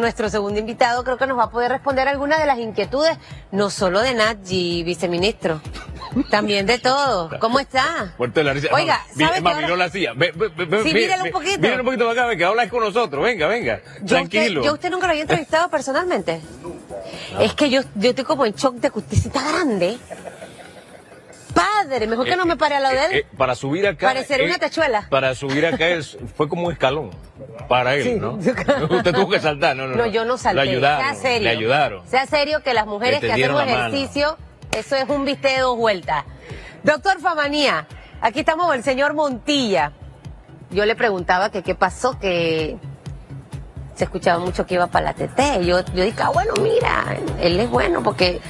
nuestro segundo invitado creo que nos va a poder responder algunas de las inquietudes, no solo de Nadji, viceministro, también de todo. ¿Cómo está? La risa. Oiga, Vi- ¿sabe es más, que ahora- miró la silla. Ve, ve, ve, Sí, míralo un poquito. Míralo un poquito para acá, venga, habla con nosotros. Venga, venga. ¿Yo a usted, Tranquilo. yo usted nunca lo había entrevistado personalmente? Es que yo, yo estoy como en shock de que usted está grande. Padre, mejor que no me pare al lado de él. Eh, eh, para subir acá. Parecería una tachuela. Para subir acá es, fue como un escalón. Para él, Sí. ¿no? Usted tuvo que saltar, no, no. No, yo no salté. Le ayudaron. sea serio. Le ayudaron. Sea serio que las mujeres que hacemos ejercicio, eso es un viste de dos vueltas. Doctor Famanía, aquí estamos con el señor Montilla. Yo le preguntaba que qué pasó, que se escuchaba mucho que iba para la TT. Yo, yo dije, ah, bueno, mira, él es bueno porque,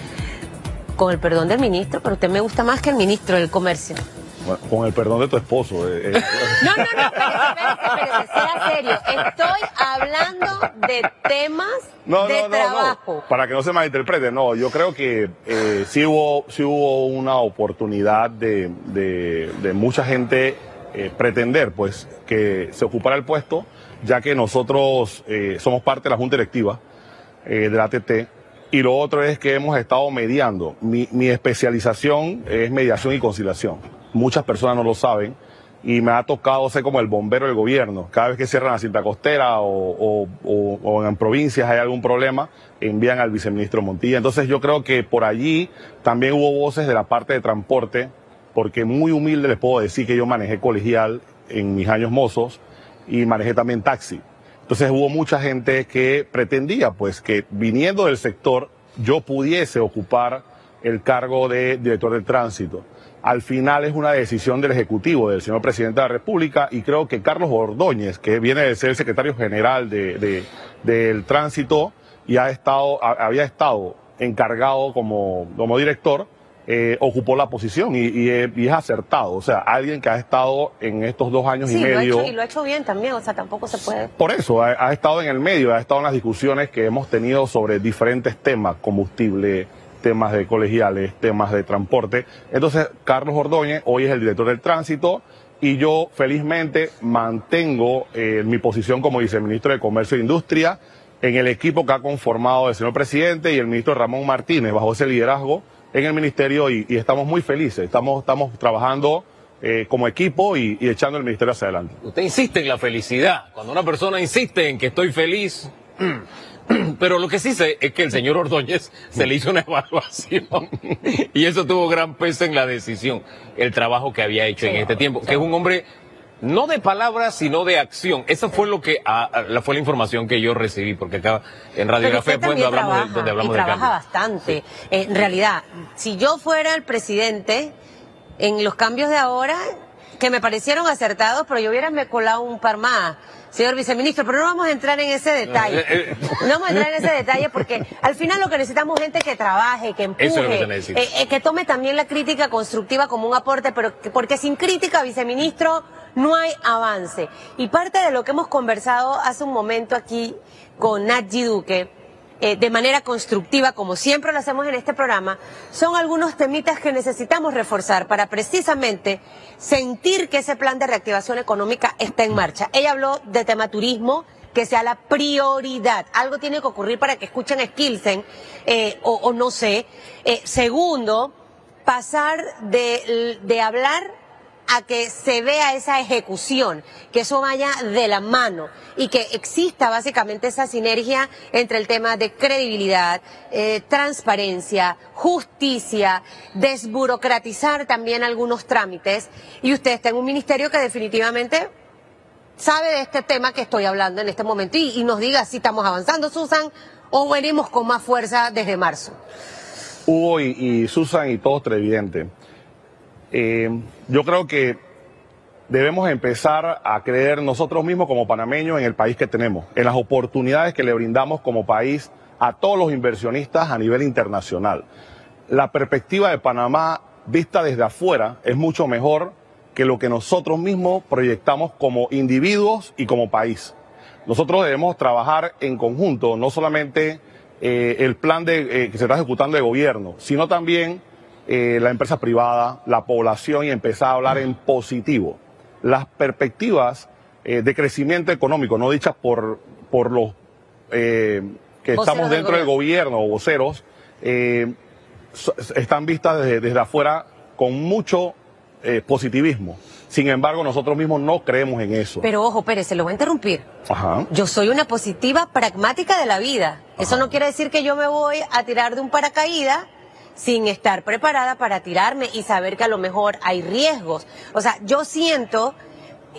con el perdón del ministro, pero usted me gusta más que el ministro del comercio. Bueno, con el perdón de tu esposo. eh, eh, No, no, no, espérese, espérese, sea serio. Estoy hablando de temas no, de no, no, trabajo. no. Para que no se malinterprete, no. Yo creo que eh, sí, hubo, sí hubo una oportunidad de, de, de mucha gente eh, pretender pues que se ocupara el puesto, ya que nosotros eh, somos parte de la Junta Directiva eh, de la ATT. Y lo otro es que hemos estado mediando. Mi, especialización es mediación y conciliación. Muchas personas no lo saben y me ha tocado ser como el bombero del gobierno. Cada vez que cierran la cinta costera o- o en provincias hay algún problema, envían al viceministro Montilla. Entonces yo creo que por allí también hubo voces de la parte de transporte, porque muy humilde les puedo decir que yo manejé colegial en mis años mozos y manejé también taxi. Entonces hubo mucha gente que pretendía pues que viniendo del sector yo pudiese ocupar el cargo de director del tránsito. Al final es una decisión del Ejecutivo, del señor presidente de la República, y creo que Carlos Ordóñez, que viene de ser el secretario general de, de- del tránsito y ha estado, ha- había estado encargado como, como director, eh, ocupó la posición y, y es- y es acertado. O sea, alguien que ha estado en estos dos años Sí, y lo ha medio. hecho, y lo ha hecho bien también, o sea, tampoco se puede. Por eso, ha, ha estado en el medio, ha estado en las discusiones que hemos tenido sobre diferentes temas, combustible, temas de colegiales, temas de transporte. Entonces, Carlos Ordóñez hoy es el director del tránsito y yo felizmente mantengo eh, mi posición como viceministro de Comercio e Industria en el equipo que ha conformado el señor presidente y el ministro Ramón Martínez bajo ese liderazgo en el ministerio y, y estamos muy felices, estamos, estamos trabajando eh, como equipo y, y echando el ministerio hacia adelante. Usted insiste en la felicidad. Cuando una persona insiste en que estoy feliz. Pero lo que sí sé es que el señor Ordóñez se le hizo una evaluación y eso tuvo gran peso en la decisión, el trabajo que había hecho en este tiempo, que es un hombre no de palabras, sino de acción. Esa fue lo que ah, ah, la- fue la información que yo recibí, porque acá en Radio Pero Café usted fue donde hablamos, de, donde hablamos y trabaja bastante. En realidad, si yo fuera el presidente, en los cambios de ahora, que me parecieron acertados, pero yo hubiera me colado un par más, señor viceministro, pero no vamos a entrar en ese detalle. Eh, eh. No vamos a entrar en ese detalle porque al final lo que necesitamos es gente que trabaje, que empuje, Eso es lo que eh, eh, que tome también la crítica constructiva como un aporte, pero que- porque sin crítica, viceministro, no hay avance. Y parte de lo que hemos conversado hace un momento aquí con Nadji Duque, eh, de manera constructiva, como siempre lo hacemos en este programa, son algunos temitas que necesitamos reforzar para precisamente sentir que ese plan de reactivación económica está en marcha. Ella habló de tema turismo, que sea la prioridad. Algo tiene que ocurrir para que escuchen a Skilsen, eh, o, no sé. Eh, segundo, pasar de hablar a que se vea esa ejecución, que eso vaya de la mano y que exista básicamente esa sinergia entre el tema de credibilidad, eh, transparencia, justicia, desburocratizar también algunos trámites. Y usted está en un ministerio que definitivamente sabe de este tema que estoy hablando en este momento y, nos diga si estamos avanzando, Susan, o venimos con más fuerza desde marzo. Hugo y, y Susan y todos televidentes, eh, yo creo que debemos empezar a creer nosotros mismos como panameños en el país que tenemos, en las oportunidades que le brindamos como país a todos los inversionistas a nivel internacional. La perspectiva de Panamá vista desde afuera es mucho mejor que lo que nosotros mismos proyectamos como individuos y como país. Nosotros debemos trabajar en conjunto, no solamente eh, el plan de, eh, que se está ejecutando de gobierno, sino también eh, la empresa privada, la población y empezar a hablar en positivo. Las perspectivas eh, de crecimiento económico, no dichas por, por los eh, que Voceros estamos dentro del gobierno. o voceros, so- están vistas desde, desde afuera con mucho positivismo. Sin embargo, nosotros mismos no creemos en eso. Pero ojo, Pérez, se lo voy a interrumpir. Ajá. Yo soy una positiva pragmática de la vida. Eso no quiere decir que yo me voy a tirar de un paracaídas sin estar preparada para tirarme y saber que a lo mejor hay riesgos. O sea, yo siento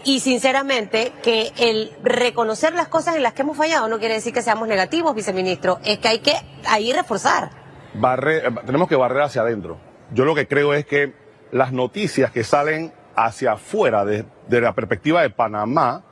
y sinceramente que el reconocer las cosas en las que hemos fallado no quiere decir que seamos negativos, viceministro. Es que hay que ahí reforzar. Eh, tenemos que barrer hacia adentro. Yo lo que creo es que las noticias que salen hacia afuera de, la perspectiva de Panamá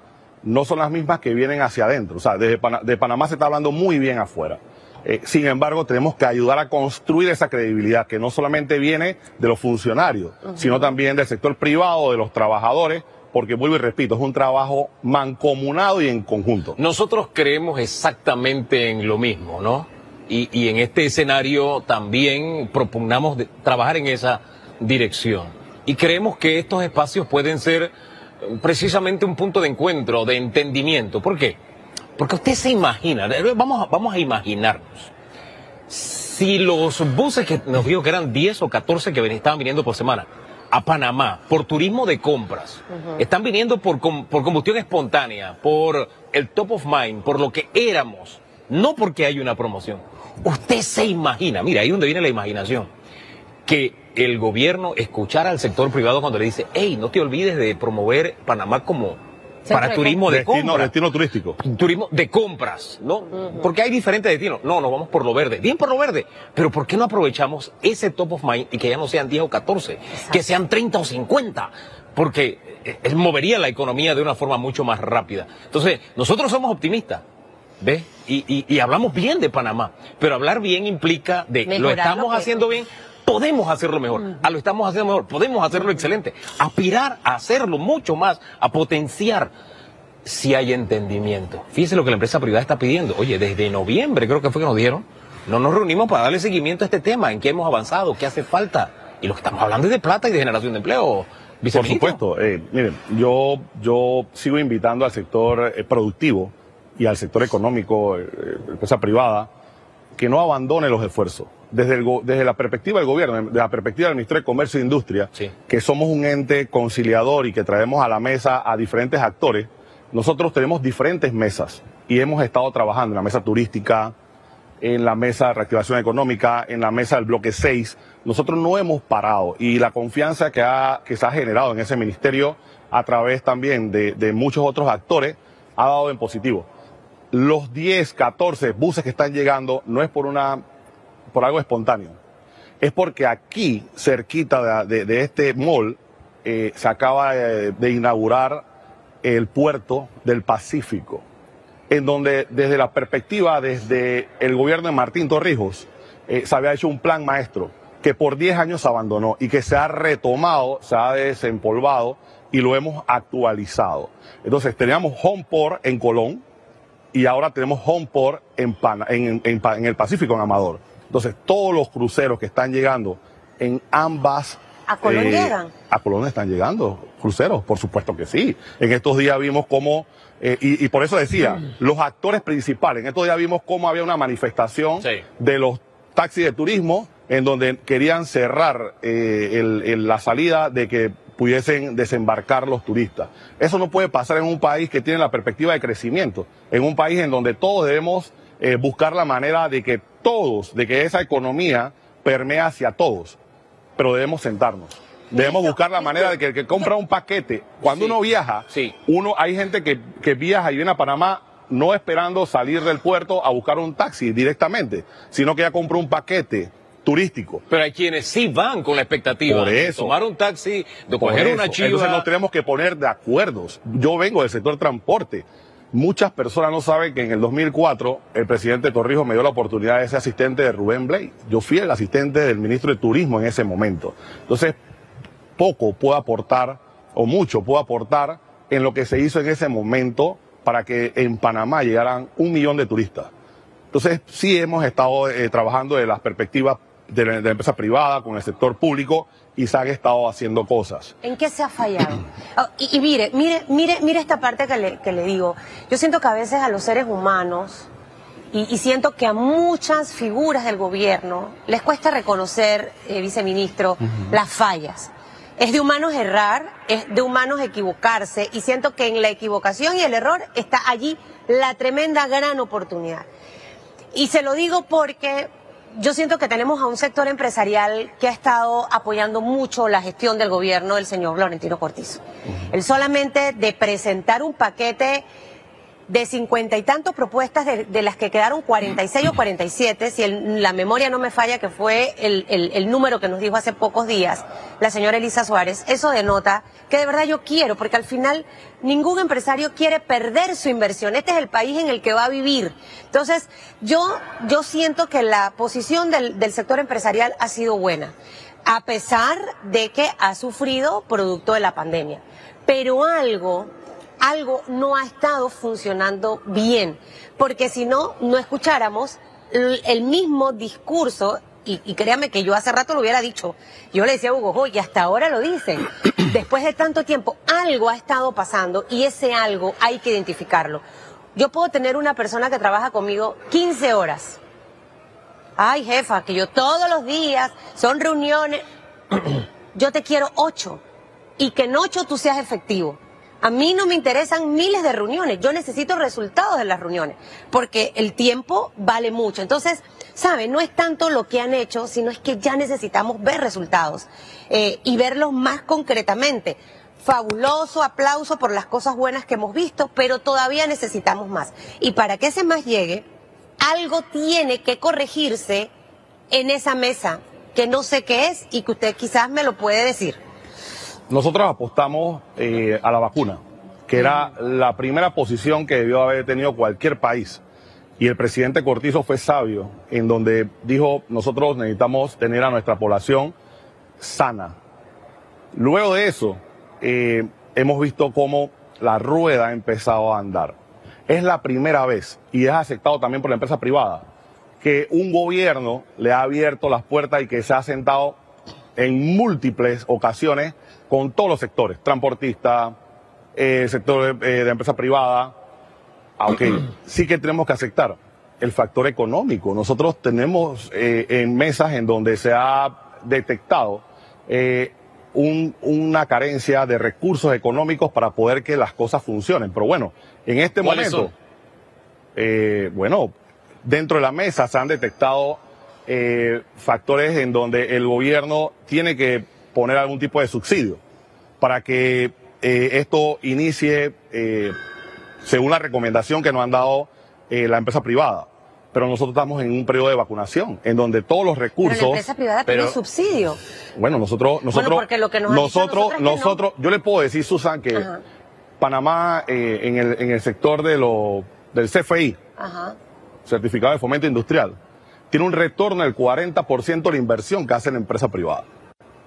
no son las mismas que vienen hacia adentro. O sea, desde de Panamá se está hablando muy bien afuera. Eh, sin embargo, tenemos que ayudar a construir esa credibilidad que no solamente viene de los funcionarios, sino también del sector privado, de los trabajadores, porque vuelvo y repito, es un trabajo mancomunado y en conjunto. Nosotros creemos exactamente en lo mismo, ¿no? Y, y en este escenario también propugnamos de- trabajar en esa dirección. Y creemos que estos espacios pueden ser eh, precisamente un punto de encuentro, de entendimiento. ¿Por qué? Porque usted se imagina, vamos a, vamos a imaginarnos, si los buses que nos dijo que eran 10 o 14 que estaban viniendo por semana a Panamá por turismo de compras, están viniendo por, com- por combustión espontánea, por el top of mind, por lo que éramos, no porque hay una promoción. Usted se imagina, mira, ahí donde viene la imaginación, que el gobierno escuchara al sector privado cuando le dice, hey, no te olvides de promover Panamá como para turismo de Destino, compras destino turístico. turismo de compras, ¿no? Porque hay diferentes destinos. No, nos vamos por lo verde. Bien por lo verde. Pero ¿por qué no aprovechamos ese top of mind y que ya no sean 10 o 14? Que sean 30 o 50. Porque eh, movería la economía de una forma mucho más rápida. Entonces, nosotros somos optimistas. ¿Ves? Y, y- y hablamos bien de Panamá. Pero hablar bien implica de lo Mejorar estamos lo que- haciendo bien. Podemos hacerlo mejor. A lo estamos haciendo mejor. Podemos hacerlo excelente. Aspirar a hacerlo mucho más, a potenciar si hay entendimiento. Fíjese lo que la empresa privada está pidiendo. Oye, desde noviembre creo que fue que nos dieron, no nos reunimos para darle seguimiento a este tema, en qué hemos avanzado, qué hace falta. Y lo que estamos hablando es de plata y de generación de empleo. Por supuesto. Eh, miren, yo, yo sigo invitando al sector eh, productivo y al sector económico, eh, eh, empresa privada, que no abandone los esfuerzos. Desde, el desde la perspectiva del gobierno, de la perspectiva del Ministerio de Comercio e Industria, Sí. que somos un ente conciliador y que traemos a la mesa a diferentes actores, nosotros tenemos diferentes mesas y hemos estado trabajando en la mesa turística, en la mesa de reactivación económica, en la mesa del bloque 6. Nosotros no hemos parado y la confianza que, ha, que se ha generado en ese ministerio a través también de, de muchos otros actores ha dado en positivo. Los 10, 14 buses que están llegando no es por, una, por algo espontáneo, es porque aquí, cerquita de, de- este mall, eh, se acaba de, de inaugurar el puerto del Pacífico en donde desde la perspectiva, desde el gobierno de Martín Torrijos, eh, se había hecho un plan maestro que por 10 años se abandonó y que se ha retomado, se ha desempolvado y lo hemos actualizado. Entonces teníamos Homeport en Colón y ahora tenemos Homeport en, en, en el Pacífico, en Amador. Entonces todos los cruceros que están llegando en ambas... eh, ¿A Colón llegan? A Colón están llegando cruceros, por supuesto que sí. En estos días vimos cómo, eh, y, y por eso decía, los actores principales, en estos días vimos cómo había una manifestación Sí. de los taxis de turismo en donde querían cerrar eh, el- el- la salida de que pudiesen desembarcar los turistas. Eso no puede pasar en un país que tiene la perspectiva de crecimiento, en un país en donde todos debemos eh, buscar la manera de que todos, de que esa economía permee hacia todos pero debemos sentarnos. Debemos buscar la manera de que el que compra un paquete, cuando Sí. uno viaja, Sí. uno hay gente que, que viaja y viene a Panamá no esperando salir del puerto a buscar un taxi directamente, sino que ya compró un paquete turístico. Pero hay quienes sí van con la expectativa Por de eso. tomar un taxi, de Por coger eso. una chiva. Entonces nos tenemos que poner de acuerdos. Yo vengo del sector transporte. Muchas personas no saben que en el 2004 el presidente Torrijos me dio la oportunidad de ser asistente de Rubén Blay. Yo fui el asistente del ministro de Turismo en ese momento. Entonces, poco puedo aportar, o mucho puedo aportar, en lo que se hizo en ese momento para que en Panamá llegaran un millón de turistas. Entonces, sí hemos estado eh, trabajando de las perspectivas de de la empresa privada con el sector público y se han estado haciendo cosas. ¿En qué se ha fallado? Ah, y, y mire, mire, mire, mire esta parte que le, que le digo. Yo siento que a veces a los seres humanos Y, y siento que a muchas figuras del gobierno les cuesta reconocer, eh, viceministro, las fallas. Es de humanos errar, es de humanos equivocarse y siento que en la equivocación y el error está allí la tremenda gran oportunidad. Y se lo digo porque yo siento que tenemos a un sector empresarial que ha estado apoyando mucho la gestión del gobierno del señor Florentino Cortizo. Él solamente de presentar un paquete de cincuenta y tantos propuestas de, las que quedaron 46 o 47, si la memoria no me falla, que fue el, número que nos dijo hace pocos días la señora Elisa Suárez, eso denota que de verdad yo quiero, porque al final ningún empresario quiere perder su inversión. Este es el país en el que va a vivir. Entonces, yo, yo siento que la posición del sector empresarial ha sido buena, a pesar de que ha sufrido producto de la pandemia. Pero algo algo no ha estado funcionando bien, porque si no, no escucháramos el mismo discurso, y, y, créame que yo hace rato lo hubiera dicho, yo le decía a Hugo, y hasta ahora lo dicen, después de tanto tiempo, algo ha estado pasando y ese algo hay que identificarlo. Yo puedo tener una persona que trabaja conmigo 15 horas. Ay, jefa, que yo todos los días son reuniones. Yo te quiero ocho y que en ocho tú seas efectivo. A mí no me interesan miles de reuniones, yo necesito resultados de las reuniones, porque el tiempo vale mucho. Entonces, ¿sabe? No es tanto lo que han hecho, sino es que ya necesitamos ver resultados eh, y verlos más concretamente. Fabuloso, aplauso por las cosas buenas que hemos visto, pero todavía necesitamos más. Y para que ese más llegue, algo tiene que corregirse en esa mesa, que no sé qué es y que usted quizás me lo puede decir. Nosotros apostamos eh, a la vacuna, que era la primera posición que debió haber tenido cualquier país. Y el presidente Cortizo fue sabio, en donde dijo, nosotros necesitamos tener a nuestra población sana. Luego de eso, eh, hemos visto cómo la rueda ha empezado a andar. Es la primera vez, y es aceptado también por la empresa privada, que un gobierno le ha abierto las puertas y que se ha sentado en múltiples ocasiones con todos los sectores, transportista, eh, sector de, eh, de empresa privada, aunque sí que tenemos que aceptar el factor económico. Nosotros tenemos eh, en mesas en donde se ha detectado eh, un, una carencia de recursos económicos para poder que las cosas funcionen. Pero bueno, en este momento, bueno, dentro de la mesa se han detectado eh, factores en donde el gobierno tiene que poner algún tipo de subsidio para que eh, esto inicie eh, según la recomendación que nos han dado la empresa privada. Pero nosotros estamos en un periodo de vacunación, en donde todos los recursos. Pero la empresa privada pero, tiene subsidio. Bueno, nosotros, nosotros, bueno, porque lo que nos nosotros, nosotros, nosotros no. yo le puedo decir, Susan, que Ajá. Panamá en, el, en el sector de lo, del CFI, Ajá. certificado de fomento industrial, tiene un retorno del 40% de la inversión que hace la empresa privada.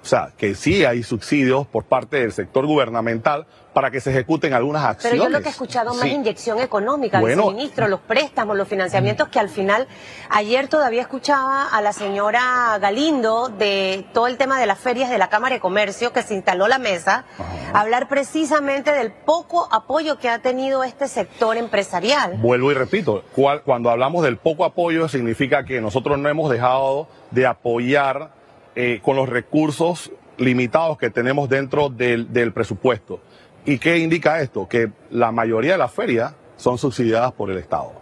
O sea, que sí hay subsidios por parte del sector gubernamental para que se ejecuten algunas acciones. Pero yo lo que he escuchado más sí. inyección económica, bueno, viceministro, los préstamos, los financiamientos, que al final, ayer todavía escuchaba a la señora Galindo de todo el tema de las ferias de la Cámara de Comercio, que se instaló la mesa, Ajá. hablar precisamente del poco apoyo que ha tenido este sector empresarial. Vuelvo y repito, cuando hablamos del poco apoyo significa que nosotros no hemos dejado de apoyar eh, con los recursos limitados que tenemos dentro del, del, presupuesto. ¿Y qué indica esto? Que la mayoría de las ferias son subsidiadas por el Estado.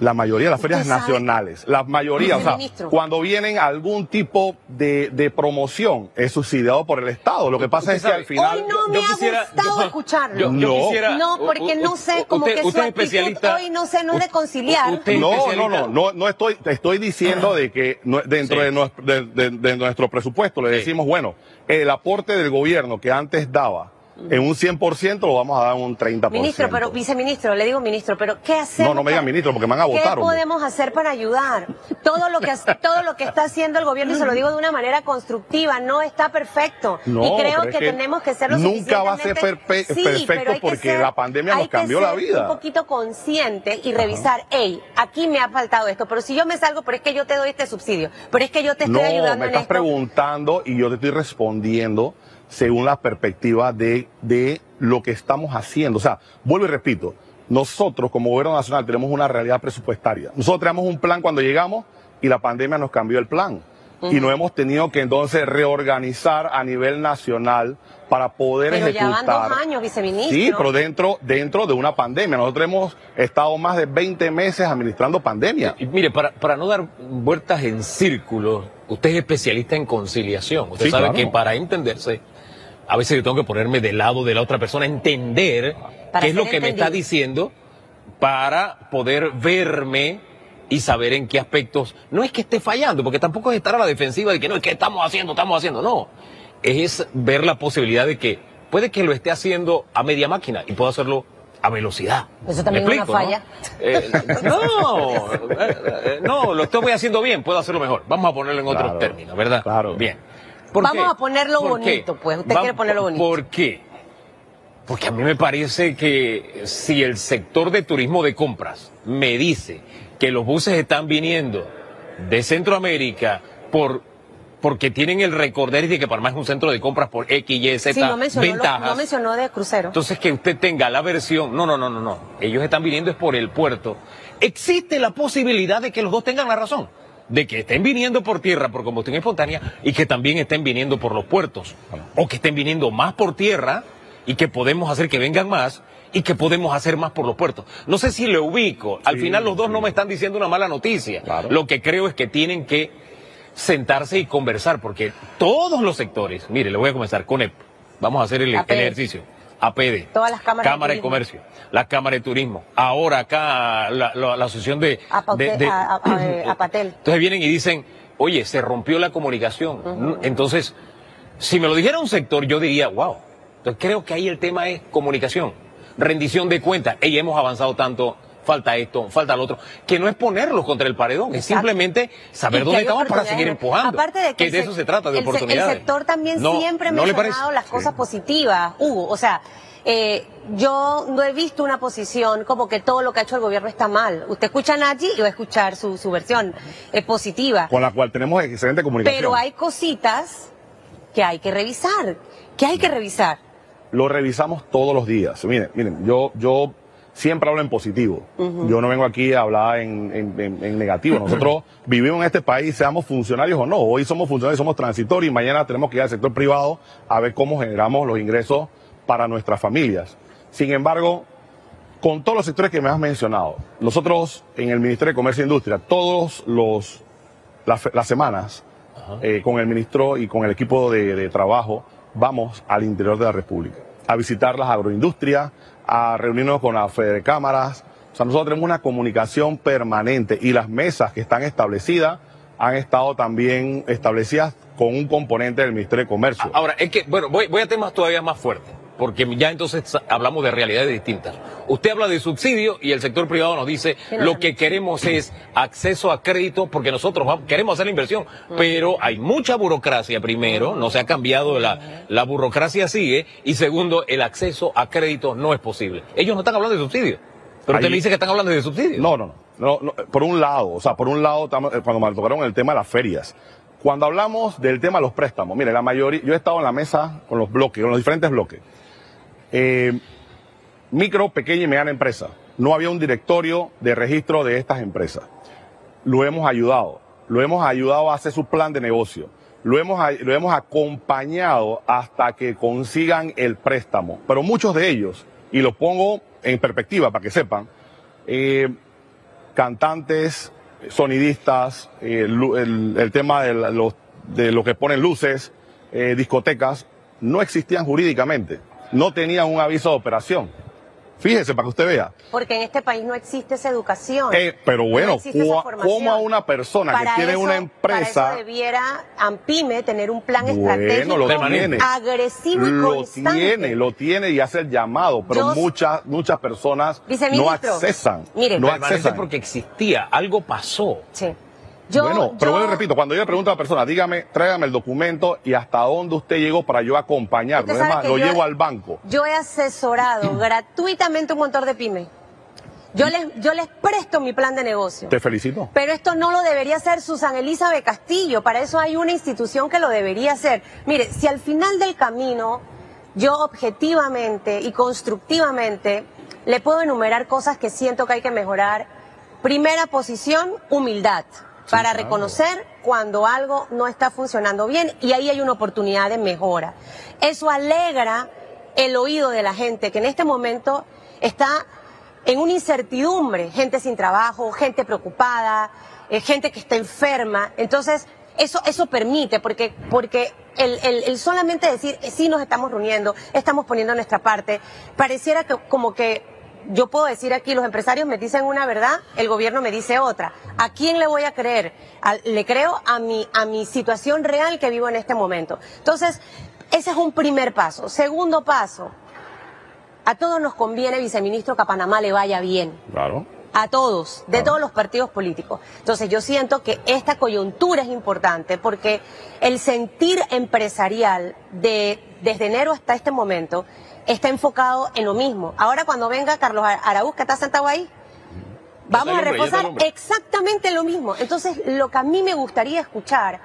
La mayoría de las ferias nacionales, la mayoría, o sea, ministro. cuando vienen algún tipo de, de, promoción es subsidiado por el Estado. Lo que pasa es que al final. Hoy no me yo ha gustado yo, escucharlo. Yo, yo no. quisiera, no, porque no sé, como usted, que su usted especialista, hoy no sé, no es de conciliar. No, no, no, no, no estoy, estoy diciendo de que dentro sí. de, nuestro, de, de, de, nuestro presupuesto le decimos, sí. bueno, el aporte del gobierno que antes daba en un 100% lo vamos a dar un 30%. Ministro, pero viceministro, le digo ministro, pero ¿qué hacemos? No, no me diga ministro porque me van a votar. ¿Qué podemos hacer para ayudar? Todo lo que todo lo que está haciendo el gobierno y se lo digo de una manera constructiva, no está perfecto. No, y creo que, que, tenemos que ser lo Nunca va a ser perfe sí, perfecto porque ser, la pandemia nos cambió la vida. un poquito consciente y revisar, hey, aquí me ha faltado esto, pero si yo me salgo, pero es que yo te doy este subsidio, pero es que yo te estoy no, ayudando me estás esto. preguntando y yo te estoy respondiendo según la perspectiva de, de lo que estamos haciendo. O sea, vuelvo y repito, nosotros como gobierno nacional tenemos una realidad presupuestaria. Nosotros tenemos un plan cuando llegamos y la pandemia nos cambió el plan. Y nos hemos tenido que entonces reorganizar a nivel nacional para poder Pero ya ejecutar. van dos años, viceministro. Sí, pero dentro, dentro de una pandemia. Nosotros hemos estado más de 20 meses administrando pandemia. Y mire, para, para no dar vueltas en círculos, usted es especialista en conciliación. Usted Sí, sabe claro. que para entenderse, a veces yo tengo que ponerme del lado de la otra persona, entender Para qué es lo que me está diciendo para poder verme y saber en qué aspectos. No es que esté fallando, porque tampoco es estar a la defensiva de que no, es que estamos haciendo, estamos haciendo. No. Es ver la posibilidad de que puede que lo esté haciendo a media máquina y puedo hacerlo a velocidad. Eso también ¿Me es una falla. ¿no? Eh, no, eh, eh, no, lo estoy haciendo bien, puedo hacerlo mejor. Vamos a ponerlo en otros términos, ¿verdad? claro. Bien. Vamos a ponerlo bonito, pues. Usted quiere ponerlo bonito. ¿Por qué? Porque a mí me parece que si el sector de turismo de compras me dice que los buses están viniendo de Centroamérica por porque tienen el recorder de que Panamá es un centro de compras por X, Y, Z Sí, no mencionó, lo- ventajas. no mencionó de crucero. Entonces que usted tenga la versión, no, no, no, no, no, ellos están viniendo es por el puerto. Existe la posibilidad de que los dos tengan la razón, de que estén viniendo por tierra por combustión espontánea y que también estén viniendo por los puertos, o que estén viniendo más por tierra y que podemos hacer que vengan más y que podemos hacer más por los puertos. No sé si lo ubico, al Sí, final los dos sí. no me están diciendo una mala noticia. Claro. Lo que creo es que tienen que sentarse y conversar, porque todos los sectores, mire, le voy a comenzar con el, vamos a hacer el, ejercicio, APD, Todas las cámaras de Cámara de turismo. Comercio, la Cámara de Turismo, ahora acá la, la- la asociación de, Apaute- de- de- a- a- eh, Apatel. Entonces vienen y dicen, oye, se rompió la comunicación. Entonces, si me lo dijera un sector, yo diría, wow. Entonces creo que ahí el tema es comunicación, rendición de cuentas. Ey, hemos avanzado tanto, falta esto, falta lo otro, que no es ponerlos contra el paredón, es simplemente saber Y dónde estamos para seguir empujando. Aparte de que, el de eso se trata, de el oportunidades. El sector también No, siempre ha ¿no le mencionado las cosas positivas, Hugo. O sea, eh, yo no he visto una posición como que todo lo que ha hecho el gobierno está mal. Usted escucha a Nachi y va a escuchar su, su versión eh, positiva. Con la cual tenemos excelente comunicación. Pero hay cositas que hay que revisar. Que hay que revisar. lo revisamos todos los días. Miren, miren, yo, yo siempre hablo en positivo. Yo no vengo aquí a hablar en, en- en- en negativo. Nosotros vivimos en este país, seamos funcionarios o no. Hoy somos funcionarios, somos transitorios y mañana tenemos que ir al sector privado a ver cómo generamos los ingresos para nuestras familias. Sin embargo, con todos los sectores que me has mencionado, nosotros en el Ministerio de Comercio e Industria, todos los las, las semanas, eh, con el ministro y con el equipo de, de trabajo, vamos al interior de la República a visitar las agroindustrias, a reunirnos con la Fede de Cámaras. O sea, nosotros tenemos una comunicación permanente y las mesas que están establecidas han estado también establecidas con un componente del Ministerio de Comercio. Ahora, es que, bueno, voy, voy a temas todavía más fuertes, porque ya entonces hablamos de realidades distintas. Usted habla de subsidio y el sector privado nos dice lo que queremos es acceso a crédito, porque nosotros vamos- queremos hacer la inversión, pero hay mucha burocracia primero, no se ha cambiado, la, la burocracia sigue, y segundo, el acceso a crédito no es posible. Ellos no están hablando de subsidio, pero usted Ahí- me dice que están hablando de subsidio. No, no, no, no, no, Por un lado, o sea, por un lado, eh, cuando me tocaron el tema de las ferias, cuando hablamos del tema de los préstamos, mire, la mayoría, yo he estado en la mesa con los bloques, con los diferentes bloques. Eh, micro, pequeña y mediana empresa. No había un directorio de registro de estas empresas. Lo hemos ayudado. Lo hemos ayudado a hacer su plan de negocio. Lo hemos, lo hemos acompañado hasta que consigan el préstamo. Pero muchos de ellos, y los pongo en perspectiva para que sepan, eh, cantantes, sonidistas, eh, el, tema de, los- de que ponen luces, discotecas, no existían jurídicamente, no tenían un aviso de operación. Fíjese para que usted vea. Porque en este país no existe esa educación. Eh, pero bueno, No ¿cómo- a una persona que tiene eso- una empresa- Para eso debiera AMPIME tener un plan Bueno, estratégico lo Permanente. tiene. agresivo y Lo constante. tiene, lo tiene y hace el llamado, pero Yo- muchas, muchas personas no accesan. mire. no accesan. porque existía, algo pasó. Sí. Yo, bueno, pero yo- bueno, repito, cuando yo le pregunto a la persona, dígame, tráigame el documento y hasta dónde usted llegó para yo acompañarlo. Es más, lo yo- llevo al banco. Yo he asesorado gratuitamente un montón de pymes. Yo les, yo les presto mi plan de negocio. Te felicito. Pero esto no lo debería hacer Susan Elizabeth Castillo. Para eso hay una institución que lo debería hacer. Mire, si al final del camino yo objetivamente y constructivamente le puedo enumerar cosas que siento que hay que mejorar. Primera posición, humildad, para claro. reconocer cuando algo no está funcionando bien y ahí hay una oportunidad de mejora. Eso alegra el oído de la gente que en este momento está en una incertidumbre, gente sin trabajo, gente preocupada, eh, gente que está enferma. Entonces, eso, eso permite, porque, porque el, el- el solamente decir, eh, sí nos estamos reuniendo, estamos poniendo nuestra parte, pareciera que como que yo puedo decir aquí, los empresarios me dicen una verdad, el gobierno me dice otra. ¿A quién le voy a creer? Al- le creo a mi, a mi situación real que vivo en este momento. Entonces, ese es un primer paso. Segundo paso, a todos nos conviene, viceministro, que a Panamá le vaya bien Claro. a todos, de Claro. todos los partidos políticos. Entonces yo siento que esta coyuntura es importante porque el sentir empresarial de desde enero hasta este momento está enfocado en lo mismo. Ahora cuando venga Carlos Ar- Araúz, que está sentado ahí, vamos a reforzar lumbre. exactamente lo mismo. Entonces lo que a mí me gustaría escuchar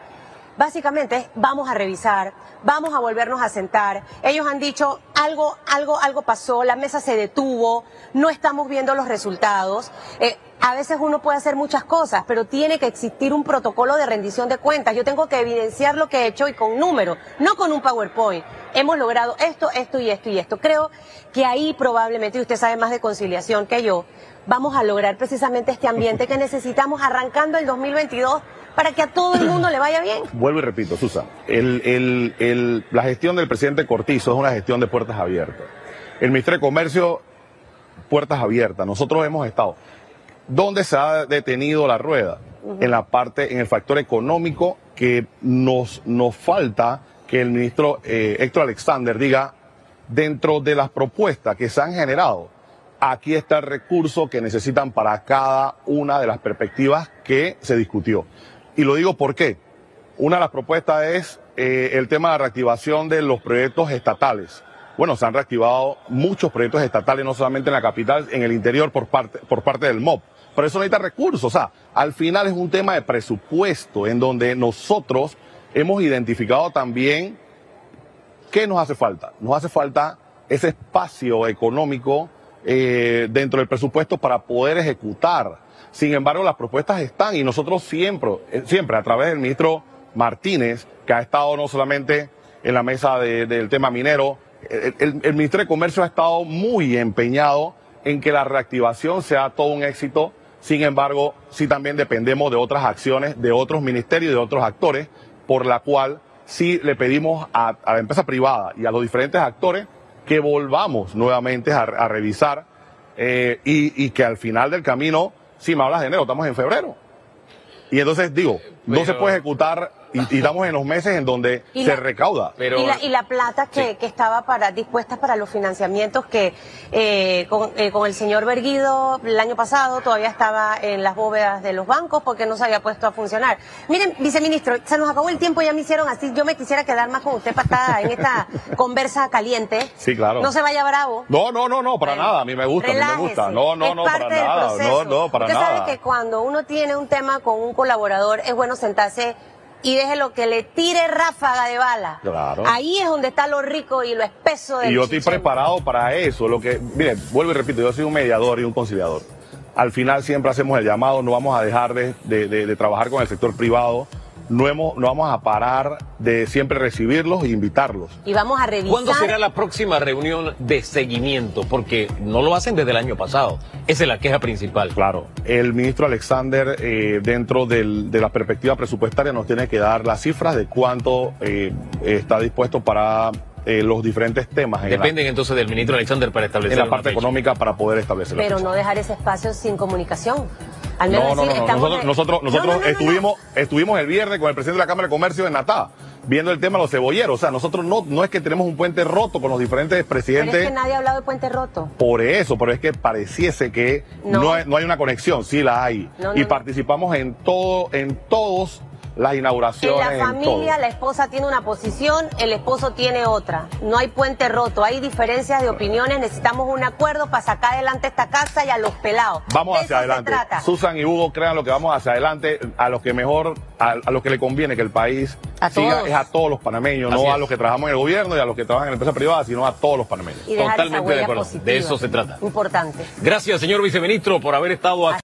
básicamente es vamos a revisar, vamos a volvernos a sentar. Ellos han dicho algo, algo, algo pasó, la mesa se detuvo, no estamos viendo los resultados. Eh, a veces uno puede hacer muchas cosas, pero tiene que existir un protocolo de rendición de cuentas. Yo tengo que evidenciar lo que he hecho y con números, no con un PowerPoint. Hemos logrado esto, esto y esto y esto. Creo que ahí probablemente, y usted sabe más de conciliación que yo, vamos a lograr precisamente este ambiente que necesitamos arrancando el 2022 para que a todo el mundo le vaya bien. Vuelvo y repito, el- la gestión del presidente Cortizo es una gestión de puertas abiertas. El Ministerio de Comercio, puertas abiertas. Nosotros hemos estado. ¿Dónde se ha detenido la rueda? En la parte, en el factor económico que nos, nos falta que el ministro eh, Héctor Alexander diga, dentro de las propuestas que se han generado, aquí está el recurso que necesitan para cada una de las perspectivas que se discutió. Y lo digo por qué. Una de las propuestas es eh, el tema de la reactivación de los proyectos estatales. Bueno, se han reactivado muchos proyectos estatales, no solamente en la capital, en el interior por parte, por parte del MOB. Pero eso necesita recursos. O sea, al final es un tema de presupuesto en donde nosotros hemos identificado también ¿Qué nos hace falta? Nos hace falta ese espacio económico eh, dentro del presupuesto para poder ejecutar. Sin embargo, las propuestas están y nosotros siempre, eh, siempre a través del ministro Martínez, que ha estado no solamente en la mesa de- del tema minero, el, Ministerio de Comercio ha estado muy empeñado en que la reactivación sea todo un éxito. Sin embargo, sí también dependemos de otras acciones de otros ministerios y de otros actores, por la cual sí le pedimos a, a la empresa privada y a los diferentes actores que volvamos nuevamente a, a revisar eh, y, y que al final del camino, si me hablas de enero, estamos en febrero. Y entonces digo, no se puede ejecutar y, y estamos en los meses en donde se la- recauda. Pero- y, la, y la plata que, Sí. que estaba para dispuesta para los financiamientos que eh, con, eh, con el señor Berguido el año pasado todavía estaba en las bóvedas de los bancos porque no se había puesto a funcionar. Miren, viceministro, se nos acabó el tiempo, ya me hicieron así. Yo me quisiera quedar más con usted patada en esta conversa caliente. Sí, claro. No se vaya bravo. No, no, no, no, para Bueno, nada. A mí me gusta, a mí me relájese. gusta. No, no, Es no, parte para del nada. proceso. No, no, para Usted nada. sabe que cuando uno tiene un tema con un colaborador es bueno sentarse y deje lo que le tire ráfaga de bala. Claro. Ahí es donde está lo rico y lo espeso del Y yo estoy chichén. preparado para eso. Lo que, mire, vuelvo y repito, yo soy un mediador y un conciliador. Al final siempre hacemos el llamado, no vamos a dejar de, de- de- de trabajar con el sector privado, no, hemos, no vamos a parar de siempre recibirlos e invitarlos. Y vamos a revisar. ¿Cuándo será la próxima reunión de seguimiento? Porque no lo hacen desde el año pasado. Esa es la queja principal. Claro, el ministro Alexander, eh, dentro del- de la perspectiva presupuestaria, nos tiene que dar las cifras de cuánto eh, está dispuesto para eh, los diferentes temas en la- Dependen entonces del ministro Alexander para establecer en la parte fecha. económica para poder establecer Pero no dejar ese espacio sin comunicación. Al menos No, no, no, Nosotros, nosotros, No, nosotros no, no, no, no. estuvimos, estuvimos el viernes con el presidente de la Cámara de Comercio en Natá, viendo el tema de los cebolleros. O sea, nosotros no, no es que tenemos un puente roto con los diferentes Pero presidentes. es que nadie ha hablado de puente roto. Por eso, pero es que pareciese que No. no, hay, no hay una conexión, sí la hay. No, y participamos en todo, en todos las En inauguraciones. la en familia todo. la esposa tiene una posición, el esposo tiene otra. No hay puente roto, hay diferencias de opiniones, necesitamos un acuerdo para sacar adelante esta casa y a los pelados. Vamos De hacia eso se adelante. trata. Susan y Hugo crean lo que vamos hacia adelante, a los que mejor, a, a los que le conviene que el país A siga, todos. es a todos los panameños, Así no a los que trabajamos en el gobierno y a los que trabajan en la empresa privada, sino a todos los panameños. Y dejar esa Totalmente de acuerdo. positiva. De eso se trata. Importante. Gracias, señor viceministro, por haber estado aquí.